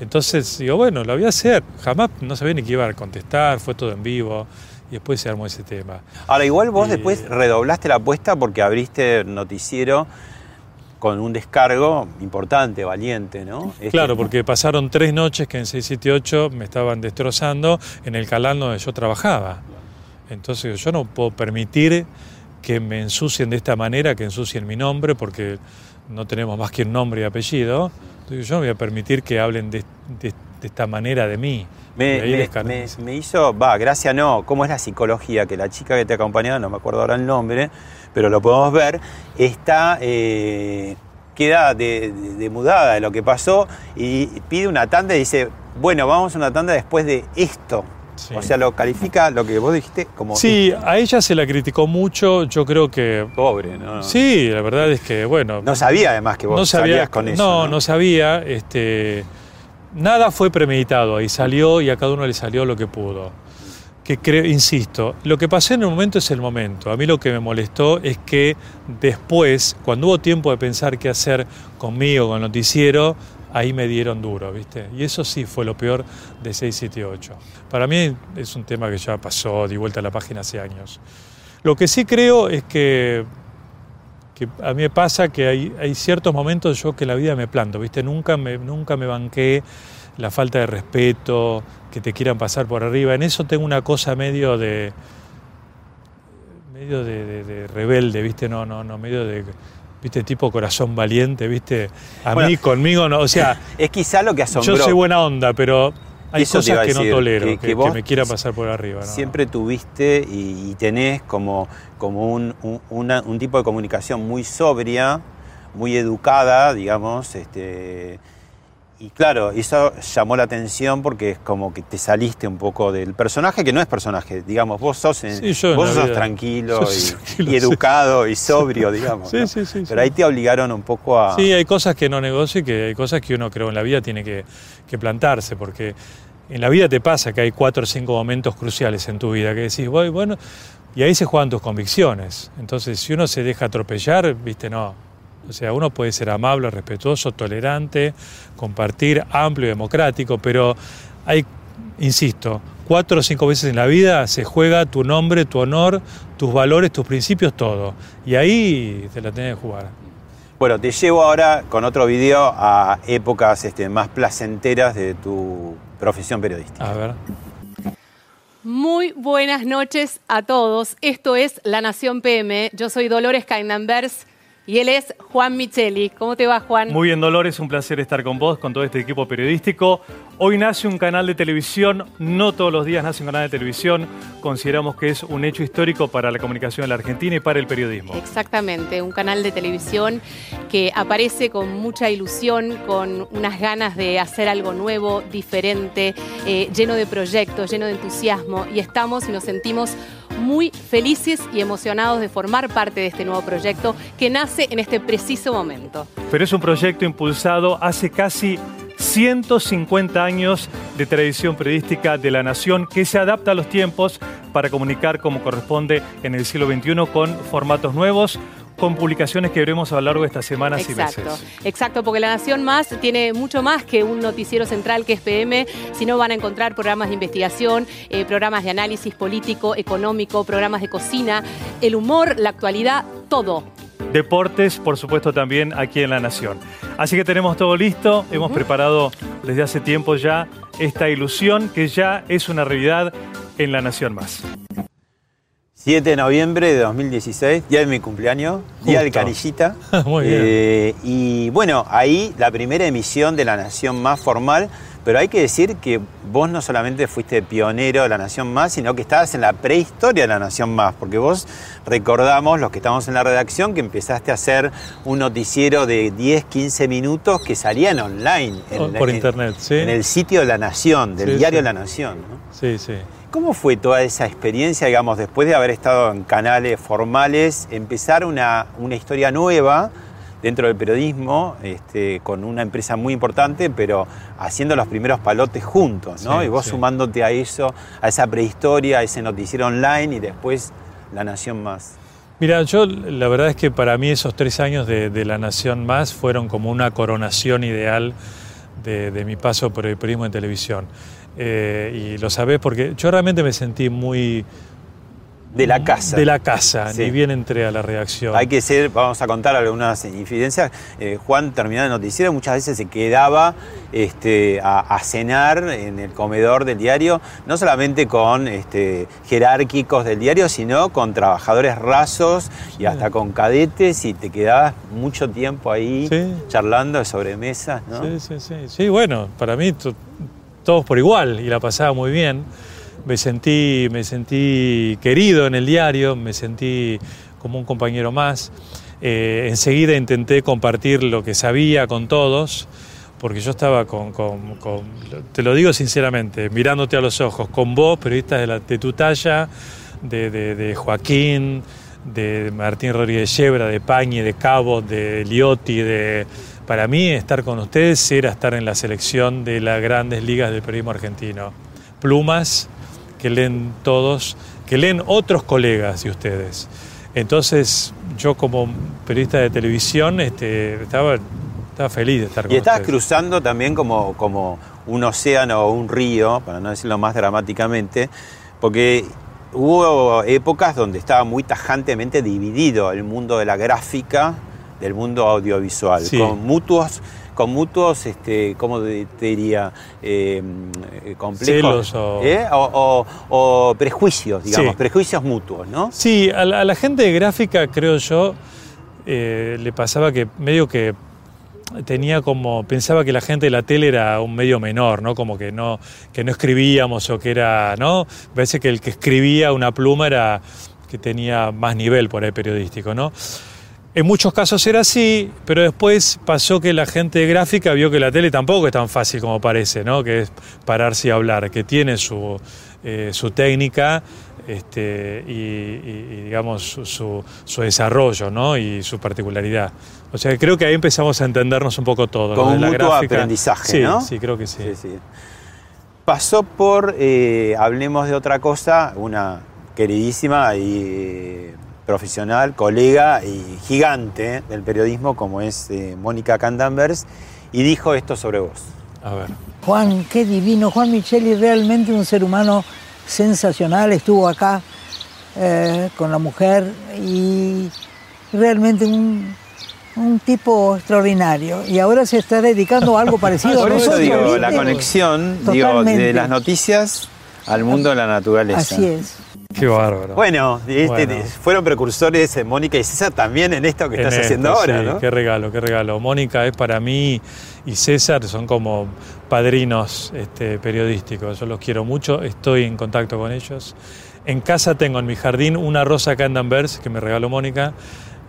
Entonces digo, bueno, lo voy a hacer. Jamás no sabía ni qué iba a contestar, fue todo en vivo y después se armó ese tema. Ahora, igual vos Y- después redoblaste la apuesta porque abriste noticiero con un descargo importante, valiente, ¿no? Este- Claro, porque pasaron tres noches que en 678 me estaban destrozando en el canal donde yo trabajaba. Entonces yo no puedo permitir que me ensucien de esta manera, que ensucien mi nombre, porque no tenemos más que un nombre y apellido. Entonces yo no voy a permitir que hablen de, de- de esta manera de mí. Me, me- me- me hizo, va, gracias no, ¿cómo es la psicología? Que la chica que te acompañaba, no me acuerdo ahora el nombre, pero lo podemos ver, está, eh, queda de, de- de mudada de lo que pasó y pide una tanda y dice, bueno, vamos a una tanda después de esto. Sí. O sea, lo califica lo que vos dijiste como Sí, a ella se la criticó mucho, yo creo que... pobre, ¿no? Sí, la verdad es que, bueno... No sabía además que vos no sabía salías con eso. No, no, sabía. Este, nada fue premeditado. Ahí salió y a cada uno le salió lo que pudo. Que creo, insisto, lo que pasó en el momento es el momento. A mí lo que me molestó es que después, cuando hubo tiempo de pensar qué hacer conmigo, con el noticiero, ahí me dieron duro, ¿viste? Y eso sí fue lo peor de 678. Para mí es un tema que ya pasó, di vuelta a la página hace años. Lo que sí creo es que a mí me pasa que hay, hay ciertos momentos yo que la vida me planto, ¿viste? Nunca me, nunca me banqué la falta de respeto, que te quieran pasar por arriba. En eso tengo una cosa medio de. medio de, de- de rebelde, ¿viste? No, no, no, medio de. ¿Viste? Tipo corazón valiente, ¿viste? A Bueno, mí, conmigo, no. O sea, Es quizá lo que asombró. yo soy buena onda, pero hay Eso cosas que no decir, tolero, que- que, que que vos me quieran pasar por arriba. ¿no? Siempre tuviste y, y tenés como, como un, un- una- un tipo de comunicación muy sobria, muy educada, digamos, este, y claro, eso llamó la atención porque es como que te saliste un poco del personaje, que no es personaje, digamos, vos sos, en- Sí, vos sos tranquilo, y, tranquilo, y sí. educado y sobrio, digamos. Sí, ¿no? sí, sí, Pero ahí te obligaron un poco a... Sí, hay cosas que no negocio y que hay cosas que uno creo en la vida tiene que, que plantarse, porque en la vida te pasa que hay cuatro o cinco momentos cruciales en tu vida que decís, voy, bueno, y ahí se juegan tus convicciones. Entonces, si uno se deja atropellar, viste, no. O sea, uno puede ser amable, respetuoso, tolerante, compartir, amplio y democrático, pero hay, insisto, cuatro o cinco veces en la vida se juega tu nombre, tu honor, tus valores, tus principios, todo. Y ahí te la tenés que jugar. Bueno, te llevo ahora con otro video a épocas este, más placenteras de tu profesión periodística. A ver. Muy buenas noches a todos. Esto es La Nación PM. Yo soy Dolores Caindanvers y él es Juan Micheli. ¿Cómo te va, Juan? Muy bien, Dolores, un placer estar con vos, con todo este equipo periodístico. Hoy nace un canal de televisión, no todos los días nace un canal de televisión. Consideramos que es un hecho histórico para la comunicación en la Argentina y para el periodismo. Exactamente, un canal de televisión que aparece con mucha ilusión, con unas ganas de hacer algo nuevo, diferente, eh, lleno de proyectos, lleno de entusiasmo y estamos y nos sentimos muy felices y emocionados de formar parte de este nuevo proyecto que nace en este preciso momento. Pero es un proyecto impulsado hace casi 150 años de tradición periodística de la nación que se adapta a los tiempos para comunicar como corresponde en el siglo XXI con formatos nuevos, con publicaciones que veremos a lo largo de estas semanas exacto, y meses. Exacto, porque La Nación Más tiene mucho más que un noticiero central que es PM, sino van a encontrar programas de investigación, eh, programas de análisis político, económico, programas de cocina, el humor, la actualidad, todo. Deportes, por supuesto, también aquí en La Nación. Así que tenemos todo listo, hemos preparado desde hace tiempo ya esta ilusión que ya es una realidad en La Nación Más. 7 de noviembre de 2016, día de mi cumpleaños, día del. Canillita. Muy bien. Eh, y bueno, ahí la primera emisión de La Nación Más formal, pero hay que decir que vos no solamente fuiste pionero de La Nación Más, sino que estabas en la prehistoria de La Nación Más, porque vos recordamos, los que estamos en la redacción, que empezaste a hacer un noticiero de 10, 15 minutos que salían online. Oh, por internet, sí. En el sitio de La Nación, del Sí, diario sí. La Nación. ¿no? Sí, sí. ¿Cómo fue toda esa experiencia, digamos, después de haber estado en canales formales, empezar una, una historia nueva dentro del periodismo, este, con una empresa muy importante, pero haciendo los primeros palotes juntos, ¿no? Sí, y vos sí. sumándote a eso, a esa prehistoria, a ese noticiero online y después La Nación Más. Mira, yo la verdad es que para mí esos tres años de, de La Nación Más fueron como una coronación ideal de, de mi paso por el periodismo en televisión. Eh, y lo sabés porque yo realmente me sentí muy... De la casa. De la casa, Sí. ni bien entré a la redacción. Hay que ser, vamos a contar algunas infidencias. Eh, Juan terminaba el noticiero, muchas veces se quedaba este, a, a cenar en el comedor del diario, no solamente con este, jerárquicos del diario, sino con trabajadores rasos y hasta con cadetes, y te quedabas mucho tiempo ahí Sí. charlando de sobremesas, ¿no? Sí, sí, sí. Sí, bueno, para mí todos por igual y la pasaba muy bien. Me sentí, me sentí querido en el diario, me sentí como un compañero más. Eh, enseguida intenté compartir lo que sabía con todos, porque yo estaba con, te lo digo sinceramente, mirándote a los ojos, con vos, periodistas de, la- de tu talla, de, de- de Joaquín, de Martín Rodríguez Yebra, de Pañi, de Cabo, de Liotti, de... Para mí estar con ustedes era estar en la selección de las grandes ligas del periodismo argentino. Plumas que leen todos, que leen otros colegas de ustedes. Entonces, yo como periodista de televisión este, estaba, estaba feliz de estar con Y estabas ustedes. cruzando también como, como un océano o un río, para no decirlo más dramáticamente, porque hubo épocas donde estaba muy tajantemente dividido el mundo de la gráfica del mundo audiovisual, Sí. con mutuos, con mutuos, este, ¿cómo te diría? Eh, eh, complejos. Celos o- ¿eh? o, o- o prejuicios, digamos, Sí. prejuicios mutuos, ¿no? Sí, a la, a la gente de gráfica, creo yo, eh, le pasaba que medio que tenía como pensaba que la gente de la tele era un medio menor, ¿no? Como que no que no escribíamos o que era, ¿no? Parece que el que escribía una pluma era que tenía más nivel por ahí periodístico, ¿no? En muchos casos era así, pero después pasó que la gente de gráfica vio que la tele tampoco es tan fácil como parece, ¿no? Que es pararse y hablar, que tiene su, eh, su técnica este, y, y- y, digamos su, su- desarrollo, ¿no? Y su particularidad. O sea, creo que ahí empezamos a entendernos un poco todo. De un la mutuo gráfica. aprendizaje, Sí, ¿no? Sí, creo que sí. Sí, sí. Pasó por, eh, hablemos de otra cosa, una queridísima y profesional, colega y gigante del periodismo como es eh, Mónica Candanvers, y dijo esto sobre vos. A ver. Juan, qué divino. Juan Micheli, realmente un ser humano sensacional. Estuvo acá eh, con la mujer y realmente un, un tipo extraordinario. Y ahora se está dedicando a algo parecido Por a eso nosotros. digo, la conexión digo, de las noticias al mundo de la naturaleza. Así es. Qué bárbaro. Bueno, este, Bueno. fueron precursores eh, Mónica y César también en esto que En estás esto, haciendo ahora, sí, ¿no? Qué regalo, qué regalo. Mónica es para mí y César son como padrinos este, periodísticos. Yo los quiero mucho, estoy en contacto con ellos. En casa tengo en mi jardín una rosa Candanvers que me regaló Mónica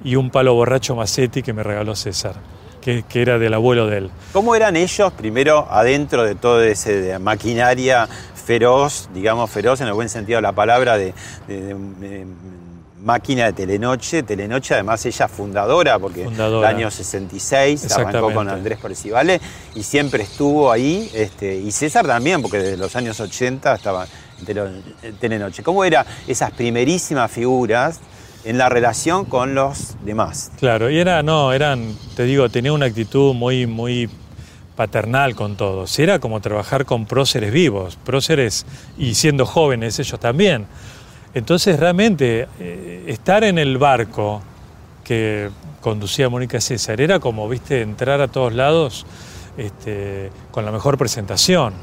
y un palo borracho Macetti que me regaló César, que, que era del abuelo de él. ¿Cómo eran ellos primero adentro de toda esa maquinaria feroz, digamos feroz en el buen sentido de la palabra, de, de- de- de máquina de Telenoche? Telenoche además ella fundadora, porque Fundadora. el año 66 arrancó con. Andrés Percivale y siempre estuvo ahí, este, y César también, porque desde los años 80 estaba en Telenoche. ¿Cómo eran esas primerísimas figuras en la relación con los demás? Claro, y era, no, eran, te digo, tenía una actitud muy, muy paternal con todos. Era como trabajar con próceres vivos, próceres y siendo jóvenes ellos también. Entonces realmente eh, estar en el barco que conducía Mónica César era como, viste, entrar a todos lados este, con la mejor presentación.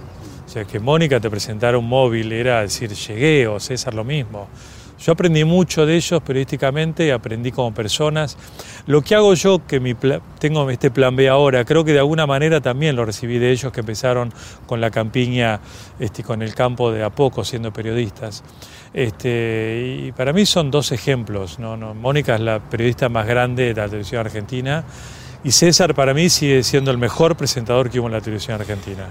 O sea, que Mónica te presentara un móvil era decir, llegué, o César lo mismo. Yo aprendí mucho de ellos periodísticamente, aprendí como personas. Lo que hago yo, que mi tengo este plan B ahora, creo que de alguna manera también lo recibí de ellos que empezaron con la campiña, este, con el campo de a poco siendo periodistas. Este, y para mí son dos ejemplos. Mónica es la periodista más grande de la televisión argentina y César para mí sigue siendo el mejor presentador que hubo en la televisión argentina.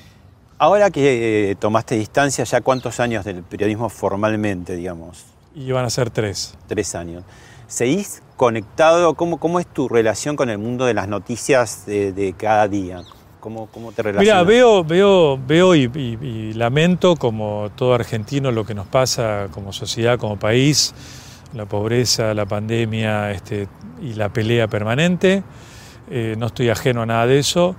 Ahora que eh, tomaste distancia, ¿ya cuántos años del periodismo formalmente, digamos? Y van a ser tres. Tres años. ¿Seguís conectado? ¿Cómo, cómo es tu relación con el mundo de las noticias de, de cada día? ¿Cómo, cómo te Mira, relacionas? veo, veo, veo y, y- y lamento como todo argentino lo que nos pasa como sociedad, como país, la pobreza, la pandemia este, y la pelea permanente. Eh, no estoy ajeno a nada de eso.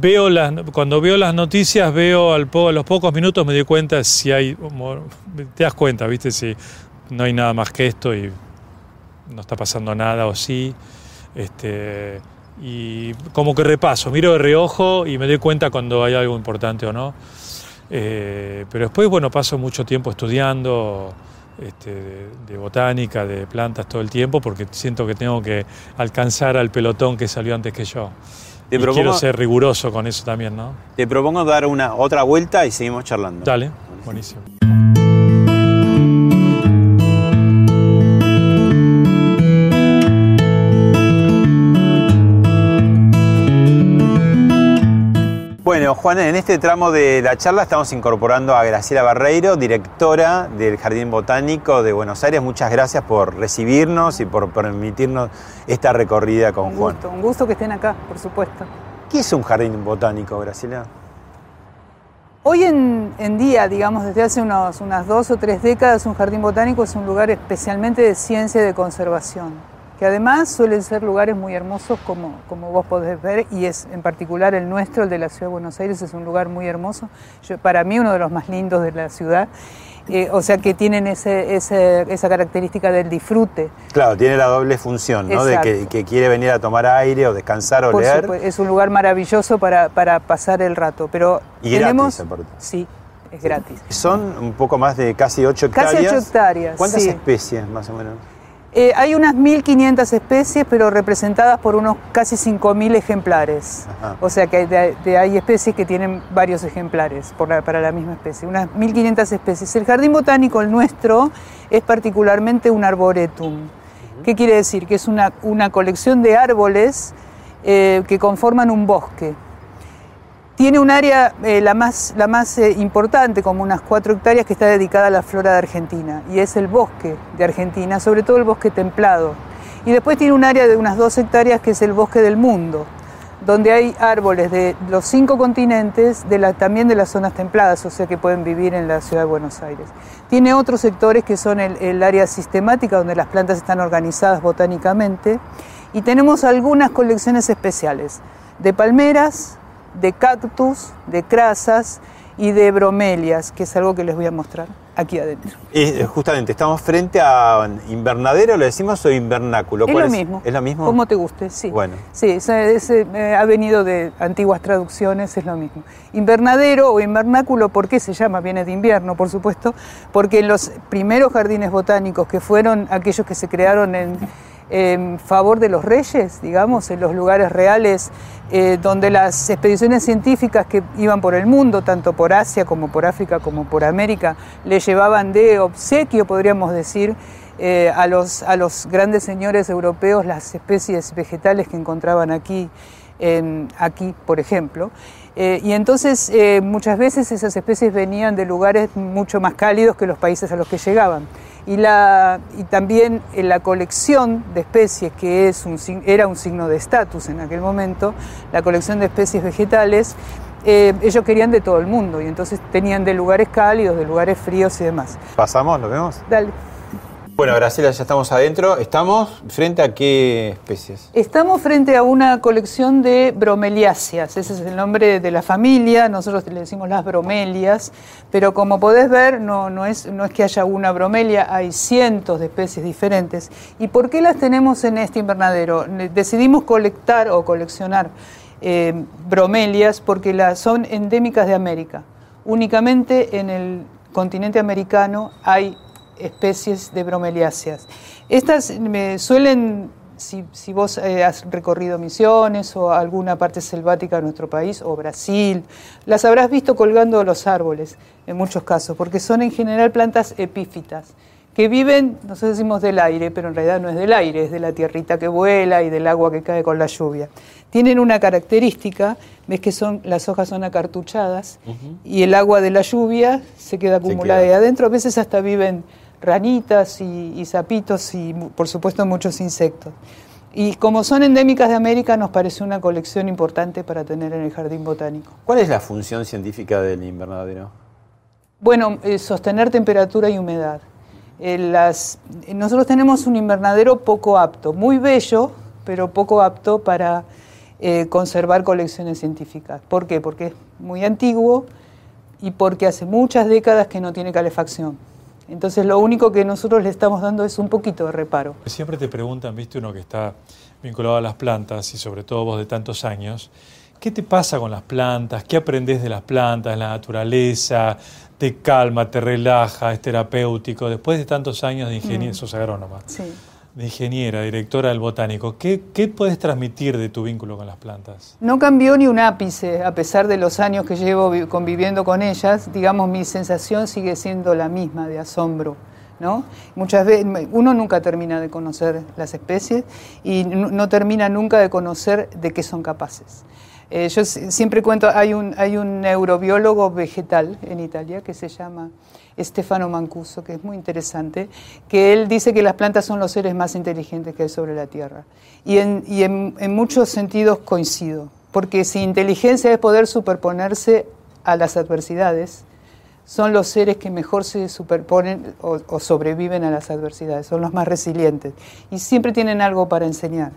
Veo las, cuando veo las noticias, veo al po- a los pocos minutos me doy cuenta si hay, te das cuenta, viste, si no hay nada más que esto y no está pasando nada o sí. Este, y como que repaso, miro de reojo y me doy cuenta cuando hay algo importante o no. Eh, pero después, bueno, paso mucho tiempo estudiando este, de, de botánica, de plantas todo el tiempo, porque siento que tengo que alcanzar al pelotón que salió antes que yo. Te y propongo- quiero ser riguroso con eso también, ¿no? Te propongo dar una otra vuelta y seguimos charlando. Dale, buenísimo. Bueno, Juan, en este tramo de la charla estamos incorporando a Graciela Barreiro, directora del Jardín Botánico de Buenos Aires. Muchas gracias por recibirnos y por permitirnos esta recorrida con Un Juan. gusto, un gusto que estén acá, por supuesto. ¿Qué es un jardín botánico, Graciela? Hoy en, en día, digamos, desde hace unos, unas dos o tres décadas, un jardín botánico es un lugar especialmente de ciencia y de conservación, que además suelen ser lugares muy hermosos como, como vos podés ver, y es en particular el nuestro, el de la Ciudad de Buenos Aires, es un lugar muy hermoso, Yo- para mí uno de los más lindos de la ciudad, Eh, o sea que tienen ese, ese- esa característica del disfrute. Claro, tiene la doble función, ¿no? De que, que quiere venir a tomar aire o descansar o Por leer. supuesto, es un lugar maravilloso para, para pasar el rato, pero Y tenemos... gratis, aparte. Sí, es gratis. Son un poco más de casi 8 Casi hectáreas. ocho hectáreas, ¿Cuántas sí. especies, más o menos? Eh, hay unas 1.500 especies, pero representadas por unos casi 5.000 ejemplares. Ajá. O sea que hay, de- de- hay especies que tienen varios ejemplares por la- para la misma especie, unas 1.500 especies. El jardín botánico, el nuestro, es particularmente un arboretum. ¿Qué quiere decir? Que es una, una colección de árboles eh, que conforman un bosque. Tiene un área, eh, la más, la más eh, importante, como unas cuatro hectáreas, que está dedicada a la flora de Argentina, y es el bosque de Argentina, sobre todo el bosque templado. Y después tiene un área de unas dos hectáreas, que es el bosque del mundo, donde hay árboles de los cinco continentes, de también de las zonas templadas, o sea que pueden vivir en la ciudad de Buenos Aires. Tiene otros sectores que son el área sistemática, donde las plantas están organizadas botánicamente, y tenemos algunas colecciones especiales de palmeras, de cactus, de crasas y de bromelias, que es algo que les voy a mostrar aquí adentro. Eh, justamente, estamos frente a invernadero, ¿le decimos, o invernáculo? Es lo mismo. ¿Es lo mismo? Como te guste, sí. Bueno. Sí, ese, eh, ha venido de antiguas traducciones, es lo mismo. Invernadero o invernáculo, ¿por qué se llama? Viene de invierno, por supuesto, porque en los primeros jardines botánicos, que fueron aquellos que se crearon en, en favor de los reyes, digamos, en los lugares reales, eh, donde las expediciones científicas que iban por el mundo, tanto por Asia como por África como por América, le llevaban de obsequio, podríamos decir, eh, a, los, a los grandes señores europeos las especies vegetales que encontraban aquí, aquí por ejemplo. Eh, y entonces eh, muchas veces esas especies venían de lugares mucho más cálidos que los países a los que llegaban. Y, la, y también eh, la colección de especies, que es un, era un signo de estatus en aquel momento, la colección de especies vegetales, eh, ellos querían de todo el mundo y entonces tenían de lugares cálidos, de lugares fríos y demás. ¿Pasamos? ¿Lo vemos? Dale. Bueno, Graciela, ya estamos adentro. ¿Estamos frente a qué especies? Estamos frente a una colección de bromeliáceas, ese es el nombre de la familia, nosotros le decimos las bromelias, pero como podés ver no, no, es, no es que haya una bromelia, hay cientos de especies diferentes. ¿Y por qué las tenemos en este invernadero? Decidimos colectar o coleccionar eh, bromelias porque las, son endémicas de América. Únicamente en el continente americano hay especies de bromeliáceas. Estas me suelen, si, si vos eh, has recorrido Misiones o alguna parte selvática de nuestro país, o Brasil, las habrás visto colgando los árboles en muchos casos, porque son en general plantas epífitas que viven, nosotros decimos del aire, pero en realidad no es del aire, es de la tierrita que vuela y del agua que cae con la lluvia. Tienen una característica, ves que son, las hojas son acartuchadas y el agua de la lluvia se queda acumulada queda. ahí adentro, a veces hasta viven ranitas y, y sapitos y por supuesto muchos insectos. Y como son endémicas de América, nos parece una colección importante para tener en el jardín botánico. ¿Cuál es la función científica del invernadero? Bueno, eh, sostener temperatura y humedad. Eh, las- nosotros tenemos un invernadero poco apto, muy bello, pero poco apto para eh, conservar colecciones científicas. ¿Por qué? Porque es muy antiguo y porque hace muchas décadas que no tiene calefacción. Entonces lo único que nosotros le estamos dando es un poquito de reparo. Siempre te preguntan, viste, uno que está vinculado a las plantas y sobre todo vos de tantos años, ¿qué te pasa con las plantas? ¿Qué aprendes de las plantas, la naturaleza? ¿Te calma, te relaja, es terapéutico? Después de tantos años de ingeniera, Mm. sos agrónoma, Sí. De ingeniera, directora del botánico, ¿qué, ¿qué puedes transmitir de tu vínculo con las plantas? No cambió ni un ápice, a pesar de los años que llevo vi- conviviendo con ellas, digamos, mi sensación sigue siendo la misma de asombro. ¿no? Muchas veces uno nunca termina de conocer las especies y no, termina nunca de conocer de qué son capaces. Eh, yo si- siempre cuento, hay un, hay un neurobiólogo vegetal en Italia que se llama Stefano Mancuso, que es muy interesante, que él dice que las plantas son los seres más inteligentes que hay sobre la Tierra. Y en, muchos sentidos coincido, porque si inteligencia es poder superponerse a las adversidades, son los seres que mejor se superponen o, o sobreviven a las adversidades, son los más resilientes y siempre tienen algo para enseñar.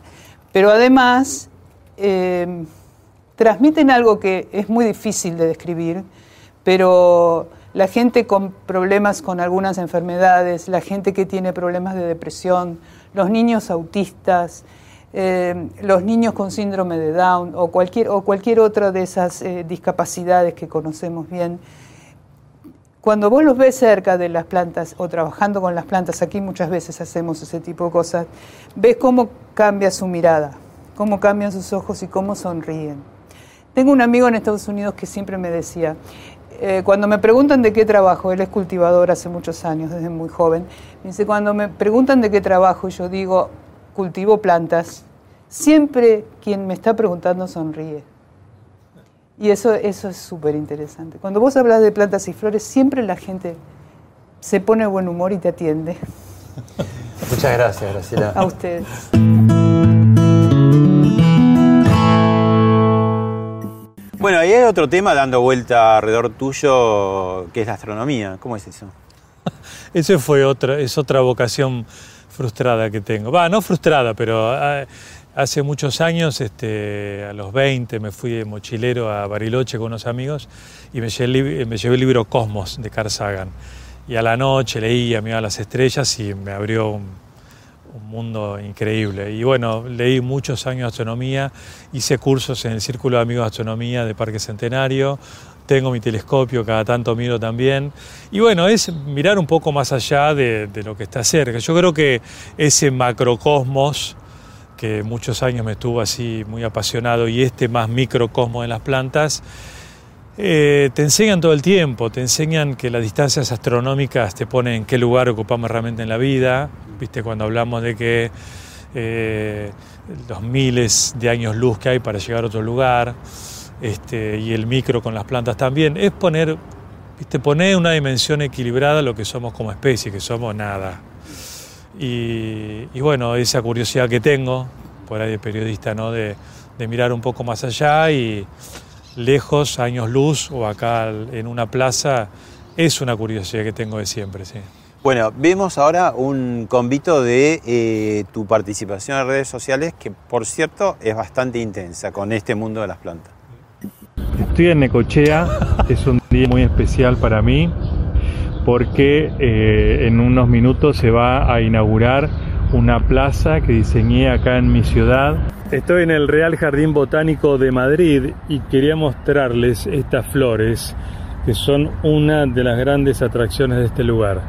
Pero además eh, transmiten algo que es muy difícil de describir, pero la gente con problemas con algunas enfermedades, la gente que tiene problemas de depresión, los niños autistas, eh, los niños con síndrome de Down o cualquier, o cualquier otra de esas eh, discapacidades que conocemos bien, cuando vos los ves cerca de las plantas o trabajando con las plantas, aquí muchas veces hacemos ese tipo de cosas, ves cómo cambia su mirada, cómo cambian sus ojos y cómo sonríen. Tengo un amigo en Estados Unidos que siempre me decía, eh, cuando me preguntan de qué trabajo, él es cultivador hace muchos años, desde muy joven, me dice, cuando me preguntan de qué trabajo y yo digo, cultivo plantas, siempre quien me está preguntando sonríe. Y eso, eso es súper interesante. Cuando vos hablas de plantas y flores, siempre la gente se pone de buen humor y te atiende. Muchas gracias, Graciela. A ustedes. Bueno, ahí hay otro tema dando vuelta alrededor tuyo, que es la astronomía. ¿Cómo es eso? Esa fue otra, es otra vocación frustrada que tengo. Va, no frustrada, pero ah, hace muchos años, este, a los 20, me fui de mochilero a Bariloche con unos amigos y me llevé, me llevé el libro Cosmos de Carl Sagan. Y a la noche leía, miraba las estrellas y me abrió un, un mundo increíble. Y bueno, leí muchos años de astronomía, hice cursos en el Círculo de Amigos de Astronomía de Parque Centenario, tengo mi telescopio, cada tanto miro también. Y bueno, es mirar un poco más allá de, lo que está cerca. Yo creo que ese macrocosmos que muchos años me estuvo así muy apasionado y este más microcosmos de las plantas, eh, te enseñan todo el tiempo, te enseñan que las distancias astronómicas te ponen en qué lugar ocupamos realmente en la vida, viste cuando hablamos de que eh, los miles de años luz que hay para llegar a otro lugar, este, y el micro con las plantas también, es poner, viste, poner una dimensión equilibrada lo que somos como especie, que somos nada. Y, y bueno, esa curiosidad que tengo, por ahí de periodista, ¿no? de, de mirar un poco más allá y lejos, años luz o acá en una plaza, es una curiosidad que tengo de siempre, sí. Bueno, vemos ahora un convito de eh, tu participación en redes sociales, que por cierto es bastante intensa con este mundo de las plantas. Estoy en Necochea, es un día muy especial para mí porque eh, en unos minutos se va a inaugurar una plaza que diseñé acá en mi ciudad. Estoy en el Real Jardín Botánico de Madrid y quería mostrarles estas flores que son una de las grandes atracciones de este lugar.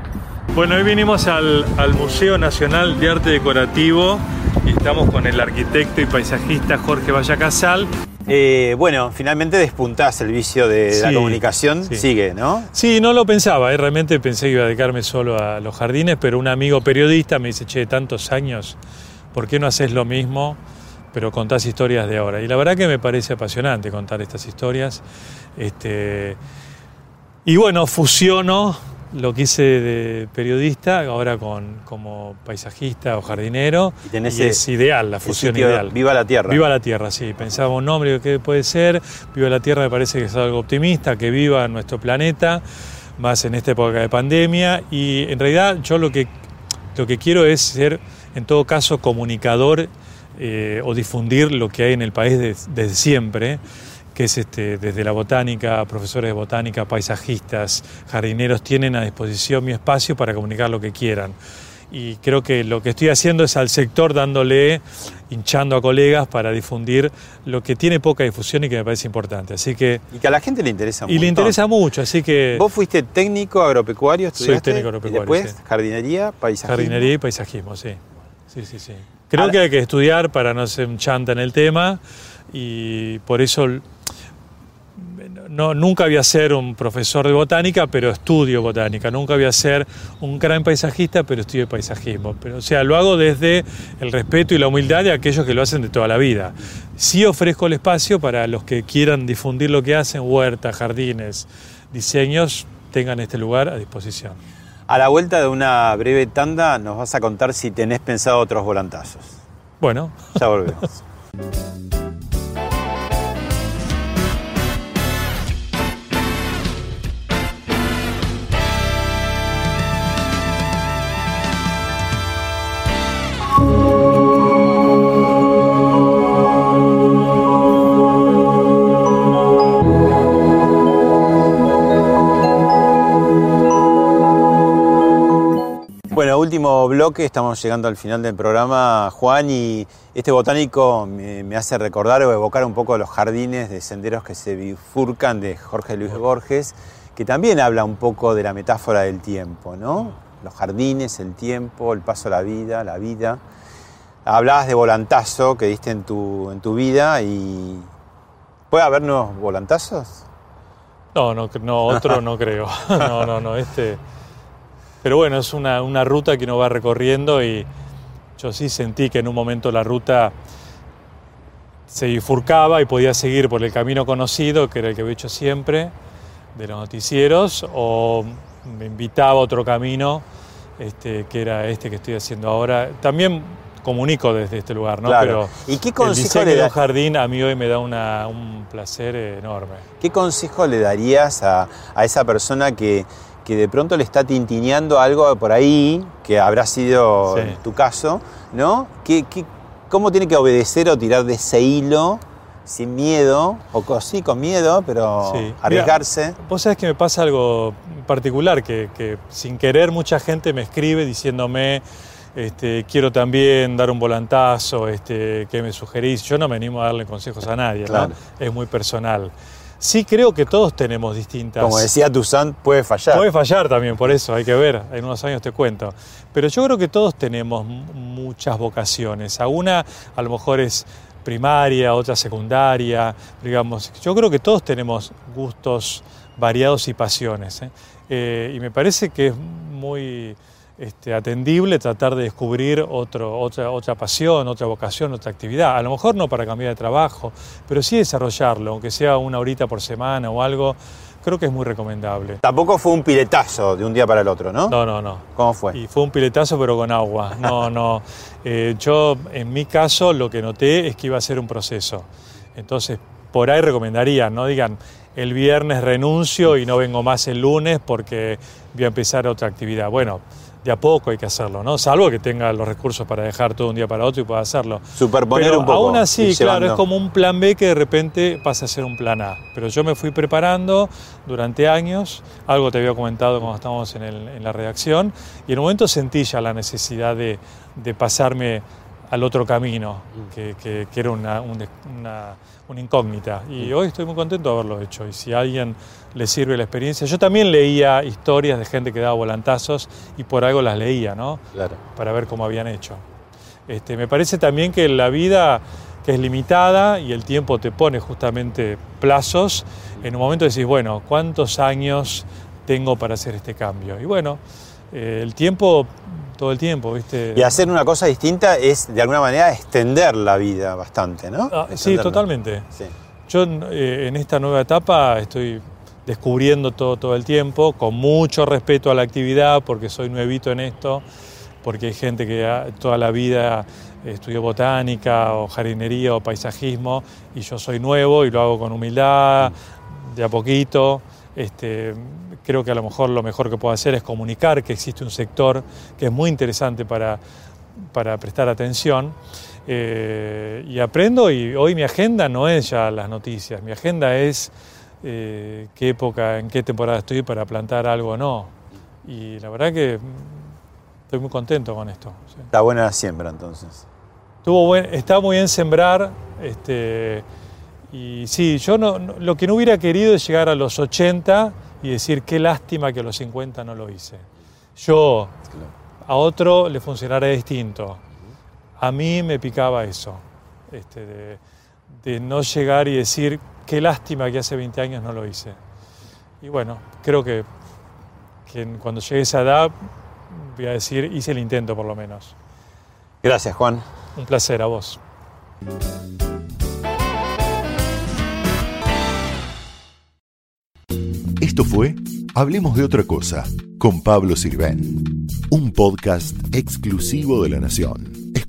Bueno, hoy vinimos al, al Museo Nacional de Arte Decorativo y estamos con el arquitecto y paisajista Jorge Vallacasal. Eh, bueno, finalmente despuntás el vicio de la comunicación, sí. sigue, ¿no? Sí, no lo pensaba, ¿eh? realmente pensé que iba a dedicarme solo a los jardines, pero un amigo periodista me dice, che, tantos años, ¿por qué no haces lo mismo, pero contás historias de ahora? Y la verdad que me parece apasionante contar estas historias. Este, y bueno, fusiono lo que hice de periodista ahora con, como paisajista o jardinero. Y tenés y es ideal, la fusión ideal. Viva la Tierra. Viva la Tierra, sí. Pensaba un nombre que puede ser. Viva la Tierra me parece que es algo optimista, que viva nuestro planeta, más en esta época de pandemia. Y en realidad yo lo que, lo que quiero es ser, en todo caso, comunicador eh, o difundir lo que hay en el país des- desde siempre que es este, desde la botánica, profesores de botánica, paisajistas, jardineros, tienen a disposición mi espacio para comunicar lo que quieran. Y creo que lo que estoy haciendo es al sector dándole, hinchando a colegas para difundir lo que tiene poca difusión y que me parece importante. Así que, Y que a la gente le interesa y mucho. le interesa mucho, así que Vos fuiste técnico agropecuario, Soy estudiaste. técnico agropecuario, Y después sí. jardinería, paisajismo. jardinería y paisajismo, sí. Sí, sí, sí. Creo Ahora- que hay que estudiar para no ser un chanta en el tema y por eso no, nunca voy a ser un profesor de botánica, pero estudio botánica. Nunca voy a ser un gran paisajista, pero estudio paisajismo. Pero, o sea, lo hago desde el respeto y la humildad de aquellos que lo hacen de toda la vida. Sí ofrezco el espacio para los que quieran difundir lo que hacen, huertas, jardines, diseños, tengan este lugar a disposición. A la vuelta de una breve tanda nos vas a contar si tenés pensado otros volantazos. Bueno, Ya volvemos. último bloque, estamos llegando al final del programa, Juan, y este botánico me, me hace recordar o evocar un poco los jardines de senderos que se bifurcan de Jorge Luis Borges, que también habla un poco de la metáfora del tiempo, ¿no? Los jardines, el tiempo, el paso a la vida, la vida. Hablabas de volantazo que diste en tu, en tu vida y... ¿Puede haber nuevos volantazos? No, no, no, otro no creo. No, no, no, este. Pero bueno, es una, una ruta que uno va recorriendo y yo sí sentí que en un momento la ruta se bifurcaba y podía seguir por el camino conocido, que era el que había hecho siempre, de los noticieros, o me invitaba a otro camino, este, que era este que estoy haciendo ahora. También comunico desde este lugar, ¿no? Claro. Pero ¿Y qué el consejo diseño le de un jardín a mí hoy me da una- un placer enorme. ¿Qué consejo le darías a, a esa persona que, que de pronto le está tintineando algo por ahí, que habrá sido Sí. tu caso, ¿no? ¿Qué, qué cómo tiene que obedecer o tirar de ese hilo sin miedo, o sí con miedo, pero Sí. arriesgarse. Mira, vos sabés que me pasa algo particular, que, que sin querer mucha gente me escribe diciéndome, este, quiero también dar un volantazo, este, ¿qué me sugerís? Yo no me animo a darle consejos a nadie, ¿no? Claro. es muy personal. Sí creo que todos tenemos distintas... Como decía Toussaint, puede fallar. Puede fallar también, por eso hay que ver, en unos años te cuento. Pero yo creo que todos tenemos muchas vocaciones. A una a lo mejor es primaria, otra secundaria, digamos. Yo creo que todos tenemos gustos variados y pasiones. ¿eh? Eh, y me parece que es muy este, atendible tratar de descubrir otro, otra, otra pasión, otra vocación, otra actividad. A lo mejor no para cambiar de trabajo, pero sí desarrollarlo, aunque sea una horita por semana o algo, creo que es muy recomendable. Tampoco fue un piletazo de un día para el otro, ¿no? No, no, no. ¿Cómo fue? Y fue un piletazo pero con agua. No, no. Eh, yo, en mi caso, lo que noté es que iba a ser un proceso. Entonces, por ahí recomendaría, no digan, el viernes renuncio y no vengo más el lunes porque voy a empezar otra actividad. Bueno, de a poco hay que hacerlo, ¿no? Salvo que tenga los recursos para dejar todo un día para otro y pueda hacerlo. Superponer Pero un poco. Aún así, claro, es como un plan B que de repente pasa a ser un plan A. Pero yo me fui preparando durante años, algo te había comentado cuando estábamos en, el- en la redacción, y en un momento sentí ya la necesidad de, de pasarme al otro camino, que, que- que era una, una- una incógnita. Y hoy estoy muy contento de haberlo hecho. Y si alguien le sirve la experiencia, yo también leía historias de gente que daba volantazos y por algo las leía, ¿no? Claro. Para ver cómo habían hecho. Este, me parece también que la vida que es limitada y el tiempo te pone justamente plazos, en un momento decís, bueno, ¿cuántos años tengo para hacer este cambio? Y bueno, eh, el tiempo, todo el tiempo, ¿viste? Y hacer una cosa distinta es, de alguna manera, extender la vida bastante, ¿no? Ah, sí, totalmente. Sí. Yo eh, en esta nueva etapa estoy descubriendo todo, todo el tiempo, con mucho respeto a la actividad, porque soy nuevito en esto, porque hay gente que toda la vida estudió botánica o jardinería o paisajismo, y yo soy nuevo y lo hago con humildad, de a poquito. Este, creo que a lo mejor lo mejor que puedo hacer es comunicar que existe un sector que es muy interesante para, para prestar atención. Eh, y aprendo y hoy mi agenda no es ya las noticias, mi agenda es eh, qué época, en qué temporada estoy para plantar algo o no. Y la verdad que mm, estoy muy contento con esto. sí. Está buena la siembra, entonces. Estuvo buen- está muy bien sembrar. Este, y sí, yo no, no- lo que no hubiera querido es llegar a los 80 y decir qué lástima que a los 50 no lo hice. Yo, a otro le funcionará distinto. A mí me picaba eso, este, de, de no llegar y decir qué lástima que hace 20 años no lo hice. Y bueno, creo que, cuando llegue a esa edad voy a decir hice el intento por lo menos. Gracias, Juan. Un placer a vos. Esto fue Hablemos de otra cosa con Pablo Sirven, un podcast exclusivo de La Nación.